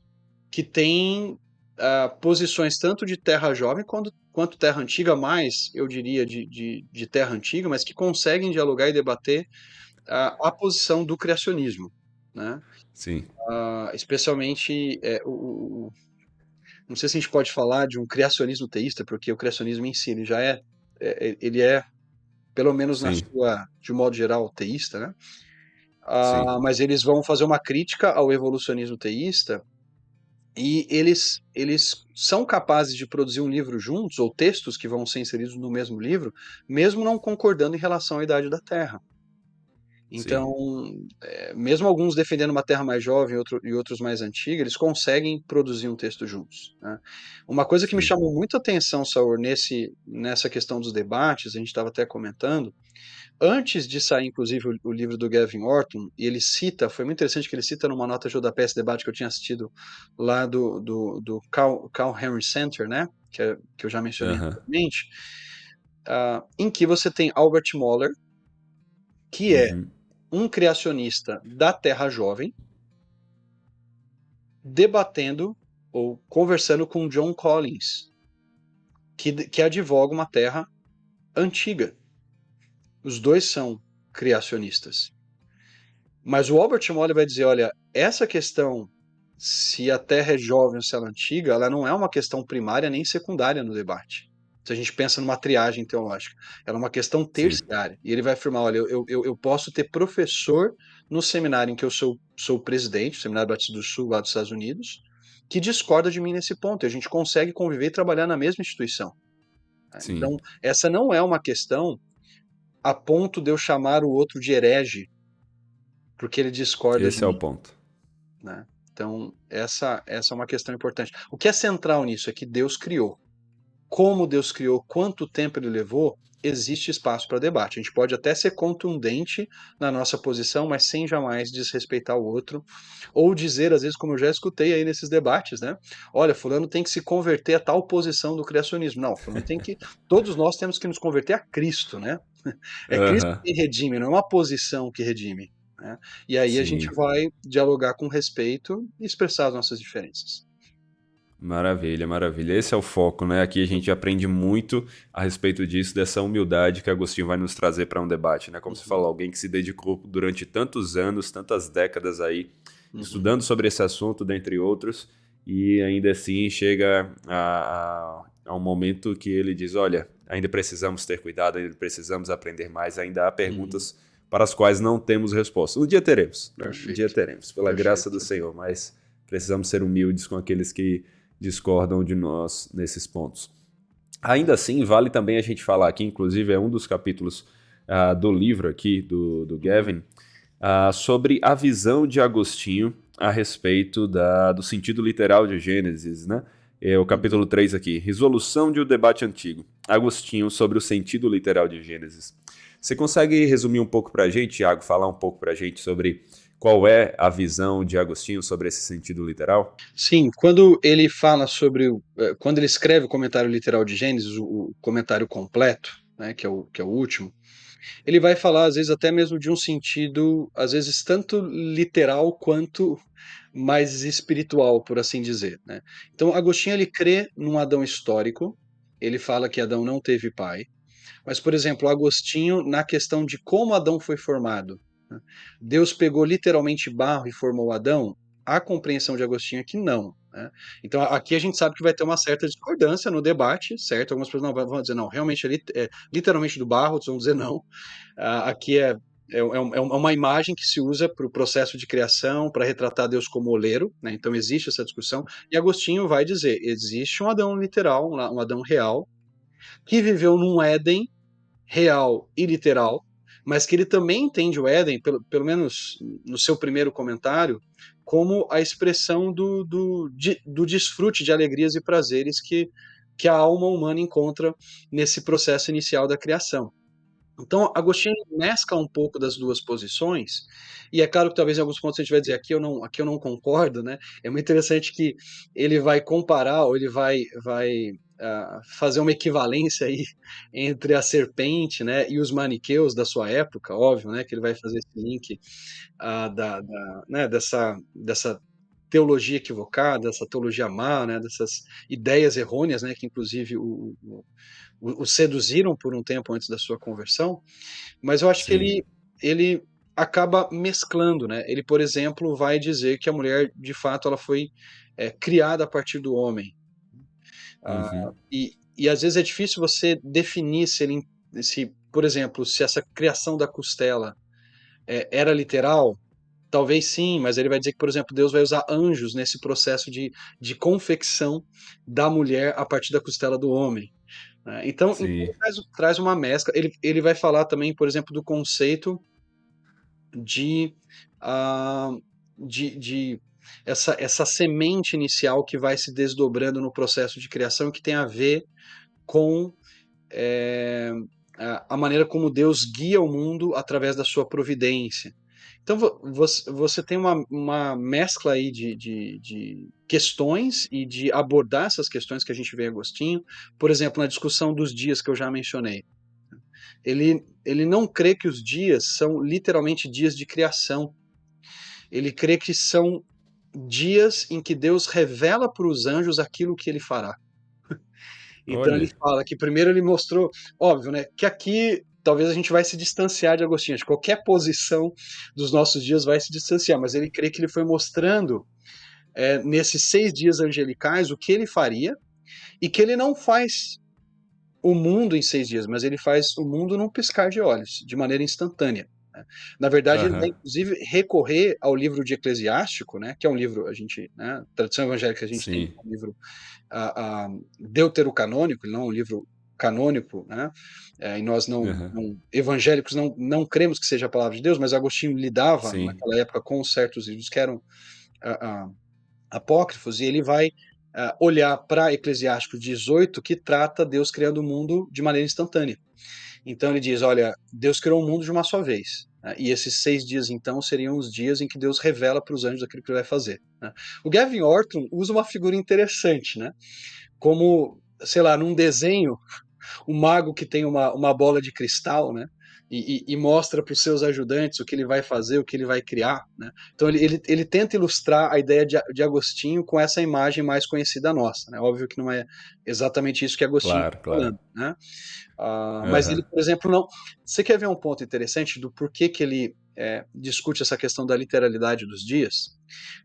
que têm uh, posições tanto de terra jovem quanto, quanto terra antiga, mais, eu diria, de, de, de terra antiga, mas que conseguem dialogar e debater uh, a posição do criacionismo. Né?
Sim.
especialmente é, o, não sei se a gente pode falar de um criacionismo teísta, porque o criacionismo em si ele já é, é ele é pelo menos Sim. na sua, de um modo geral, teísta, né? Ah, mas eles vão fazer uma crítica ao evolucionismo teísta e eles, eles são capazes de produzir um livro juntos, ou textos que vão ser inseridos no mesmo livro, mesmo não concordando em relação à idade da Terra. Então, é, mesmo alguns defendendo uma terra mais jovem outro, e outros mais antiga, eles conseguem produzir um texto juntos. Né? Uma coisa que me chamou muita atenção, Saur, nesse, nessa questão dos debates, a gente estava até comentando, antes de sair, inclusive, o, o, livro do Gavin Orton, e ele cita, foi muito interessante que ele cita numa nota de rodapé esse debate que eu tinha assistido lá do, do, do Carl, Carl Henry Center, né? que, é, que eu já mencionei uhum. anteriormente, uh, em que você tem Albert Moller, que é uhum um criacionista da Terra Jovem debatendo ou conversando com John Collins, que, que advoga uma Terra antiga. Os dois são criacionistas. Mas o Albert Molle vai dizer, olha, essa questão se a Terra é jovem ou se ela é antiga, ela não é uma questão primária nem secundária no debate se a gente pensa numa triagem teológica. Ela é uma questão terciária. Sim. E ele vai afirmar: olha, eu, eu, eu posso ter professor no seminário em que eu sou, sou presidente, o Seminário Batista do Sul, lá dos Estados Unidos, que discorda de mim nesse ponto. E a gente consegue conviver e trabalhar na mesma instituição. Sim. Então, essa não é uma questão a ponto de eu chamar o outro de herege, porque ele discorda.
Esse é mim. o ponto.
Né? Então, essa, essa é uma questão importante. O que é central nisso é que Deus criou como Deus criou, quanto tempo ele levou, existe espaço para debate. A gente pode até ser contundente na nossa posição, mas sem jamais desrespeitar o outro, ou dizer, às vezes, como eu já escutei aí nesses debates, né? Olha, fulano tem que se converter a tal posição do criacionismo. Não, fulano tem que. Todos nós temos que nos converter a Cristo, né? É Cristo uhum. que redime, não é uma posição que redime. Né? E aí Sim. a gente vai dialogar com respeito e expressar as nossas diferenças.
Maravilha, maravilha. Esse é o foco, né? Aqui a gente aprende muito a respeito disso, dessa humildade que Agostinho vai nos trazer para um debate, né? Como uhum. você falou, alguém que se dedicou durante tantos anos, tantas décadas aí, uhum. estudando sobre esse assunto, dentre outros, e ainda assim chega a, a, a, um momento que ele diz: olha, ainda precisamos ter cuidado, ainda precisamos aprender mais, ainda há perguntas uhum. para as quais não temos resposta. Um dia teremos, Perfeito. um dia teremos, pela Perfeito. graça do Senhor, mas precisamos ser humildes com aqueles que discordam de nós nesses pontos. Ainda assim, vale também a gente falar aqui, inclusive é um dos capítulos uh, do livro aqui, do, do Gavin, uh, sobre a visão de Agostinho a respeito da, do sentido literal de Gênesis, né? É o capítulo 3 aqui, Resolução de um debate antigo. Agostinho sobre o sentido literal de Gênesis. Você consegue resumir um pouco para a gente, Tiago, falar um pouco para a gente sobre qual é a visão de Agostinho sobre esse sentido literal?
Sim, quando ele fala sobre. Eh, quando ele escreve o comentário literal de Gênesis, o comentário completo, né, que, é o, que é o último, ele vai falar, às vezes, até mesmo de um sentido, às vezes, tanto literal quanto mais espiritual, por assim dizer. Né? Então, Agostinho ele crê num Adão histórico, ele fala que Adão não teve pai, mas, por exemplo, Agostinho, na questão de como Adão foi formado? Deus pegou literalmente barro e formou Adão? A compreensão de Agostinho é que não. Né? Então aqui a gente sabe que vai ter uma certa discordância no debate, certo? Algumas pessoas não vão dizer não, realmente é, é literalmente do barro, outros vão dizer não. Aqui é, é, é, é, uma imagem que se usa para o processo de criação, para retratar Deus como oleiro, né? então existe essa discussão. E Agostinho vai dizer: existe um Adão literal, um Adão real, que viveu num Éden real e literal, mas que ele também entende o Éden, pelo, pelo menos no seu primeiro comentário, como a expressão do, do, de, do desfrute de alegrias e prazeres que, que a alma humana encontra nesse processo inicial da criação. Então, Agostinho mescla um pouco das duas posições, e é claro que talvez em alguns pontos a gente vai dizer aqui eu não, aqui eu não concordo, né? É muito interessante que ele vai comparar, ou ele vai, vai uh, fazer uma equivalência aí entre a serpente, né, e os maniqueus da sua época, óbvio, né, que ele vai fazer esse link uh, da, da né, dessa, dessa teologia equivocada, dessa teologia má, né, dessas ideias errôneas, né, que inclusive o, o, o, seduziram por um tempo antes da sua conversão, mas eu acho Sim. que ele, ele acaba mesclando, né? Ele, por exemplo, vai dizer que a mulher, de fato, ela foi é, criada a partir do homem, Uhum. Uh, e, e às vezes é difícil você definir se ele, se, por exemplo, se essa criação da costela é, era literal, talvez sim, mas ele vai dizer que, por exemplo, Deus vai usar anjos nesse processo de, de confecção da mulher a partir da costela do homem. Né? Então, ele traz, traz, uma mescla. Ele, ele vai falar também, por exemplo, do conceito de, uh, de, de essa, essa semente inicial que vai se desdobrando no processo de criação que tem a ver com é, a maneira como Deus guia o mundo através da sua providência. Então você tem uma, uma mescla aí de, de, de, questões e de abordar essas questões que a gente vê Agostinho, por exemplo, na discussão dos dias que eu já mencionei. Ele, ele não crê que os dias são literalmente dias de criação. Ele crê que são dias em que Deus revela para os anjos aquilo que ele fará. então Olha. ele fala que primeiro ele mostrou, óbvio, né, que aqui talvez a gente vai se distanciar de Agostinho, de qualquer posição dos nossos dias vai se distanciar, mas ele crê que ele foi mostrando é, nesses seis dias angelicais o que ele faria e que ele não faz o mundo em seis dias, mas ele faz o mundo num piscar de olhos, de maneira instantânea. Né? Na verdade, uhum. ele vai inclusive recorrer ao livro de Eclesiástico, né, que é um livro, a gente, né, tradição evangélica, a gente Sim. tem um livro uh, uh, deuterocanônico, não é um livro canônico, né, é, e nós não, uhum. não, evangélicos não, não cremos que seja a palavra de Deus, mas Agostinho lidava Sim. naquela época com certos livros que eram uh, apócrifos, e ele vai olhar para Eclesiástico 18, que trata Deus criando o mundo de maneira instantânea. Então ele diz: olha, Deus criou o mundo de uma só vez. Né? E esses seis dias, então, seriam os dias em que Deus revela para os anjos aquilo que ele vai fazer. Né? O Gavin Orton usa uma figura interessante, né? Como, sei lá, num desenho, o mago que tem uma, uma bola de cristal, né? e, e, mostra para os seus ajudantes o que ele vai fazer, o que ele vai criar. Né? Então ele, ele, ele, tenta ilustrar a ideia de, de Agostinho com essa imagem mais conhecida nossa. Né? Óbvio que não é exatamente isso que Agostinho está falando. Né? Uh, uhum. Mas ele, por exemplo, não. Você quer ver um ponto interessante do porquê que ele é, discute essa questão da literalidade dos dias?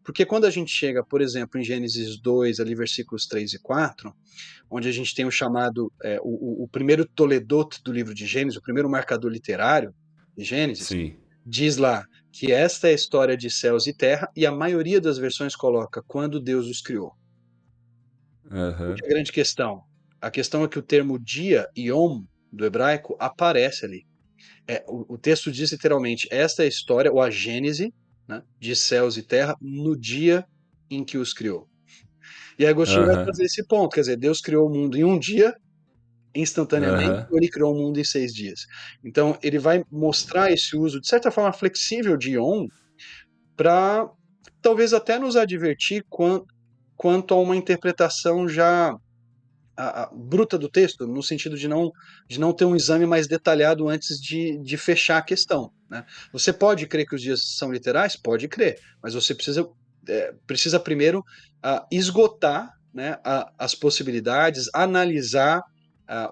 Porque quando a gente chega, por exemplo, em Gênesis 2, ali versículos 3 e 4, onde a gente tem o chamado, é, o, o, primeiro Toledot do livro de Gênesis, o primeiro marcador literário de Gênesis, Sim. diz lá que esta é a história de céus e terra, e a maioria das versões coloca quando Deus os criou. Uhum. é a grande questão? A questão é que o termo dia, yom, do hebraico, aparece ali. É, o, o texto diz literalmente: esta é a história, ou a gênese, né, de céus e terra no dia em que os criou. E Agostinho uhum. vai fazer esse ponto, quer dizer, Deus criou o mundo em um dia, instantaneamente, uhum. ele criou o mundo em seis dias. Então, ele vai mostrar esse uso, de certa forma, flexível de on, para talvez até nos advertir quanto, quanto a uma interpretação já a, a, bruta do texto, no sentido de não, de não ter um exame mais detalhado antes de, de fechar a questão. Né? Você pode crer que os dias são literais? Pode crer, mas você precisa, é, precisa primeiro esgotar né, a, as possibilidades, analisar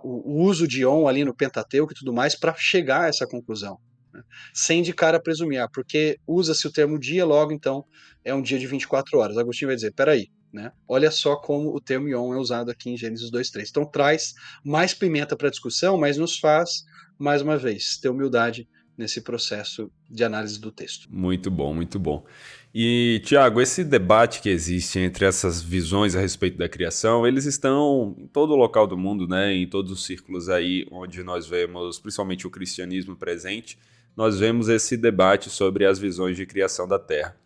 o, o, uso de on ali no Pentateuco e tudo mais para chegar a essa conclusão. Né? Sem de cara presumir, ah, porque usa-se o termo dia, logo então é um dia de 24 horas. Agostinho vai dizer: peraí, né? Olha só como o termo Yom é usado aqui em Gênesis 2.3. Então traz mais pimenta para a discussão, mas nos faz, mais uma vez, ter humildade nesse processo de análise do texto.
Muito bom, muito bom. E, Tiago, esse debate que existe entre essas visões a respeito da criação, eles estão em todo local do mundo, né? em todos os círculos aí onde nós vemos, principalmente o cristianismo presente, nós vemos esse debate sobre as visões de criação da Terra.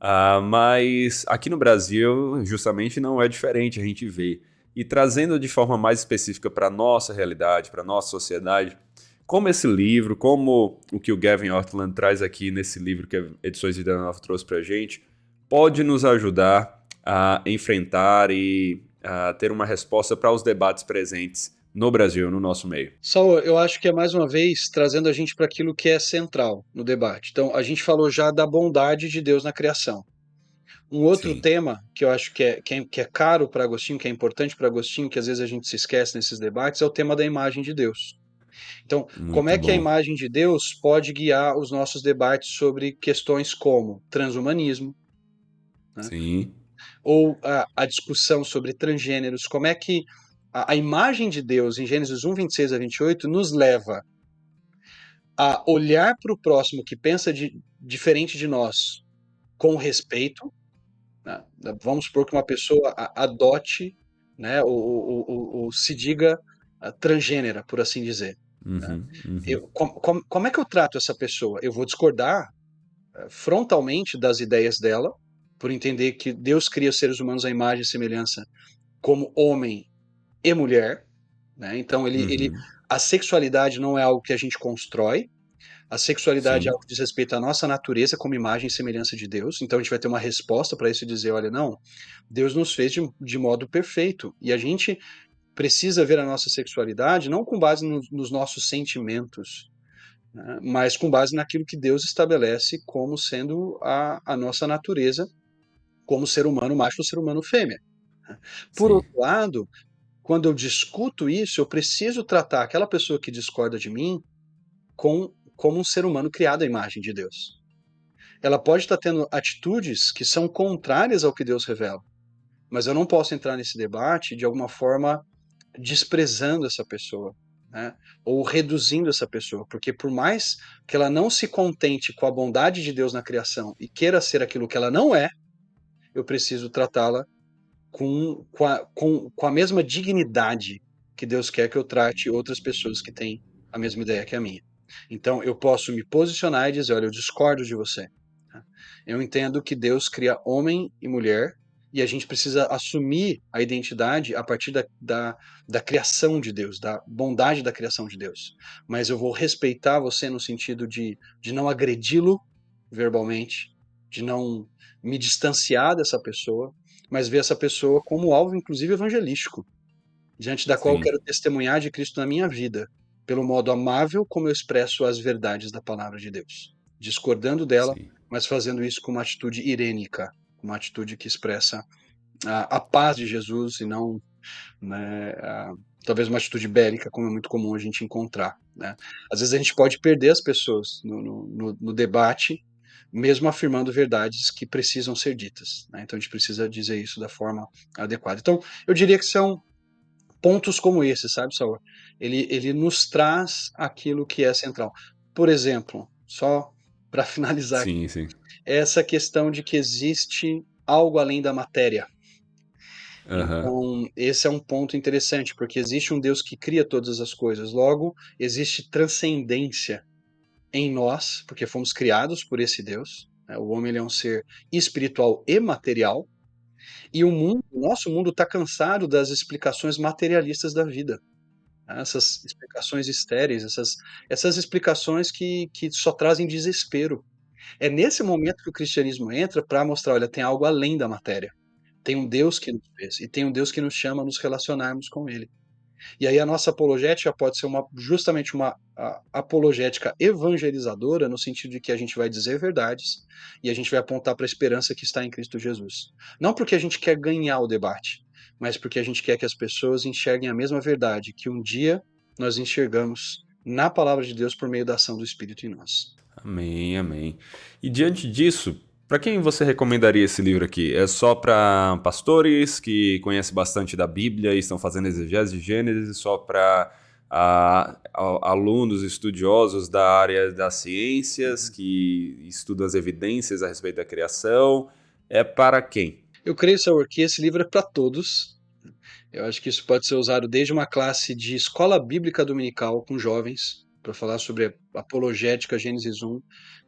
Uh, mas aqui no Brasil, justamente, não é diferente, a gente vê. E trazendo de forma mais específica para a nossa realidade, para a nossa sociedade, como esse livro, como o que o Gavin Ortland traz aqui nesse livro que a Edições Vida Nova trouxe para a gente, pode nos ajudar a enfrentar e a ter uma resposta para os debates presentes no Brasil, no nosso meio.
Saul, eu acho que é mais uma vez trazendo a gente para aquilo que é central no debate. Então, a gente falou já da bondade de Deus na criação. Um outro Sim. tema que eu acho que é, que é, que é caro para Agostinho, que é importante para Agostinho, que às vezes a gente se esquece nesses debates, é o tema da imagem de Deus. Então, Muito como é bom. que a imagem de Deus pode guiar os nossos debates sobre questões como transhumanismo,
né? Sim.
ou a, a discussão sobre transgêneros? Como é que a, a imagem de Deus em Gênesis 1, 26 a 28 nos leva a olhar para o próximo que pensa de, diferente de nós com respeito. Né? Vamos supor que uma pessoa adote, né, ou, ou, ou, ou se diga transgênera, por assim dizer. Uhum, né? uhum. Eu, com, como é que eu trato essa pessoa? Eu vou discordar eh, frontalmente das ideias dela, por entender que Deus cria seres humanos à imagem e semelhança como homem e mulher, né? Então ele, uhum. ele, a sexualidade não é algo que a gente constrói. A sexualidade Sim. é algo que diz respeito à nossa natureza como imagem e semelhança de Deus. Então a gente vai ter uma resposta para isso e dizer, olha, não, Deus nos fez de, de modo perfeito e a gente precisa ver a nossa sexualidade não com base no, nos nossos sentimentos, né? mas com base naquilo que Deus estabelece como sendo a, a nossa natureza como ser humano macho ou ser humano fêmea. Né. Por Sim. outro lado, quando eu discuto isso, eu preciso tratar aquela pessoa que discorda de mim com, como um ser humano criado à imagem de Deus. Ela pode estar tendo atitudes que são contrárias ao que Deus revela, mas eu não posso entrar nesse debate de alguma forma desprezando essa pessoa, né? ou reduzindo essa pessoa, porque por mais que ela não se contente com a bondade de Deus na criação e queira ser aquilo que ela não é, eu preciso tratá-la com, com, a, com, com a mesma dignidade que Deus quer que eu trate outras pessoas que têm a mesma ideia que a minha. Então eu posso me posicionar e dizer: olha, eu discordo de você. Tá? Eu entendo que Deus cria homem e mulher e a gente precisa assumir a identidade a partir da, da, da, criação de Deus, da bondade da criação de Deus. Mas eu vou respeitar você no sentido de, de não agredi-lo verbalmente, de não me distanciar dessa pessoa, mas ver essa pessoa como alvo, inclusive evangelístico, diante da qual Sim. eu quero testemunhar de Cristo na minha vida, pelo modo amável como eu expresso as verdades da palavra de Deus, discordando dela, Sim. mas fazendo isso com uma atitude irênica, uma atitude que expressa a, a paz de Jesus e não né, a, talvez uma atitude bélica, como é muito comum a gente encontrar. Né? Às vezes a gente pode perder as pessoas no, no, no debate mesmo afirmando verdades que precisam ser ditas. Né? Então a gente precisa dizer isso da forma adequada. Então eu diria que são pontos como esse, sabe, Saul? Ele, ele nos traz aquilo que é central. Por exemplo, só para finalizar,
sim, sim.
essa questão de que existe algo além da matéria.
Uhum.
Então, esse é um ponto interessante, porque existe um Deus que cria todas as coisas, logo, existe transcendência em nós, porque fomos criados por esse Deus. Né? O homem é um ser espiritual e material. E o mundo, o nosso mundo está cansado das explicações materialistas da vida. Né? Essas explicações estéreis, essas, essas explicações que, que só trazem desespero. É nesse momento que o cristianismo entra para mostrar, olha, tem algo além da matéria. Tem um Deus que nos fez e tem um Deus que nos chama a nos relacionarmos com Ele. E aí a nossa apologética pode ser uma, justamente uma apologética evangelizadora, no sentido de que a gente vai dizer verdades e a gente vai apontar para a esperança que está em Cristo Jesus. Não porque a gente quer ganhar o debate, mas porque a gente quer que as pessoas enxerguem a mesma verdade que um dia nós enxergamos na palavra de Deus por meio da ação do Espírito em nós.
Amém, amém. E diante disso, para quem você recomendaria esse livro aqui? É só para pastores que conhecem bastante da Bíblia e estão fazendo exegese de Gênesis? Só para alunos estudiosos da área das ciências que estudam as evidências a respeito da criação? É para quem?
Eu creio, Saur, que esse livro é para todos. Eu acho que isso pode ser usado desde uma classe de escola bíblica dominical com jovens, para falar sobre apologética Gênesis 1.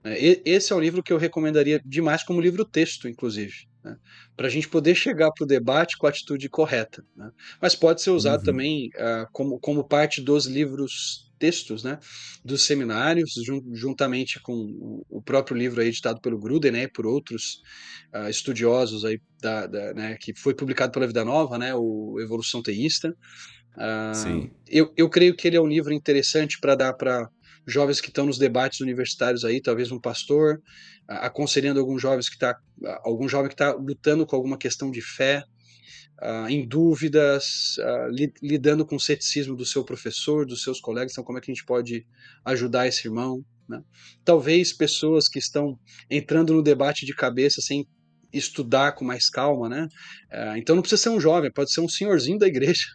Né? Esse é um livro que eu recomendaria demais como livro texto, inclusive, né? para a gente poder chegar para o debate com a atitude correta. Né? Mas pode ser usado uhum. também uh, como, como parte dos livros textos né, dos seminários, jun juntamente com o próprio livro editado pelo Gruden né, por outros uh, estudiosos aí da, da, né, que foi publicado pela Vida Nova, né, o Evolução Teísta. Uh, Sim. Eu, eu creio que ele é um livro interessante para dar para jovens que estão nos debates universitários aí, talvez um pastor, aconselhando alguns jovens que está algum jovem que está lutando com alguma questão de fé, uh, em dúvidas, uh, li, lidando com o ceticismo do seu professor, dos seus colegas. Então, como é que a gente pode ajudar esse irmão? Né? Talvez pessoas que estão entrando no debate de cabeça sem estudar com mais calma, né? Uh, então não precisa ser um jovem, pode ser um senhorzinho da igreja,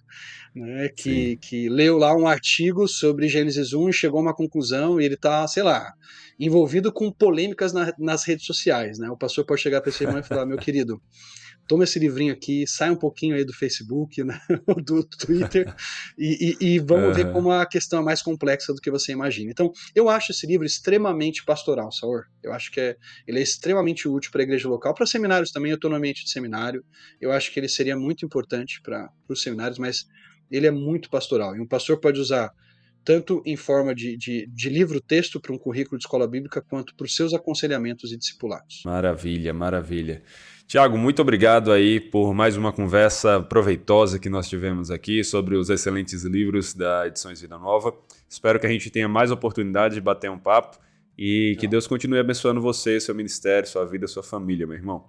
né? Que, que leu lá um artigo sobre Gênesis 1 e chegou a uma conclusão e ele está, sei lá, envolvido com polêmicas na, nas redes sociais, né? O pastor pode chegar para esse irmão e falar, meu querido, toma esse livrinho aqui, sai um pouquinho aí do Facebook, né, do Twitter, e, e, e vamos uhum. ver como a questão é mais complexa do que você imagina. Então, eu acho esse livro extremamente pastoral, Saor. Eu acho que é, ele é extremamente útil para a igreja local, para seminários também, eu estou no ambiente de seminário, eu acho que ele seria muito importante para os seminários, mas ele é muito pastoral, e um pastor pode usar tanto em forma de, de, de livro-texto para um currículo de escola bíblica, quanto para os seus aconselhamentos e discipulados.
Maravilha, maravilha. Tiago, muito obrigado aí por mais uma conversa proveitosa que nós tivemos aqui sobre os excelentes livros da Edições Vida Nova. Espero que a gente tenha mais oportunidade de bater um papo e que Deus continue abençoando você, seu ministério, sua vida, sua família, meu irmão.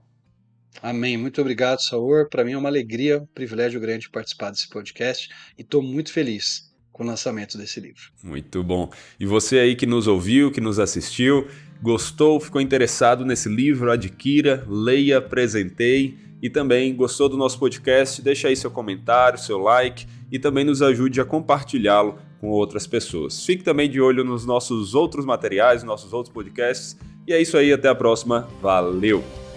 Amém. Muito obrigado, Saor. Para mim é uma alegria, um privilégio grande participar desse podcast e estou muito feliz com o lançamento desse livro.
Muito bom. E você aí que nos ouviu, que nos assistiu, gostou, ficou interessado nesse livro, adquira, leia, apresentei e também gostou do nosso podcast, deixa aí seu comentário, seu like e também nos ajude a compartilhá-lo com outras pessoas. Fique também de olho nos nossos outros materiais, nossos outros podcasts. E é isso aí, até a próxima. Valeu!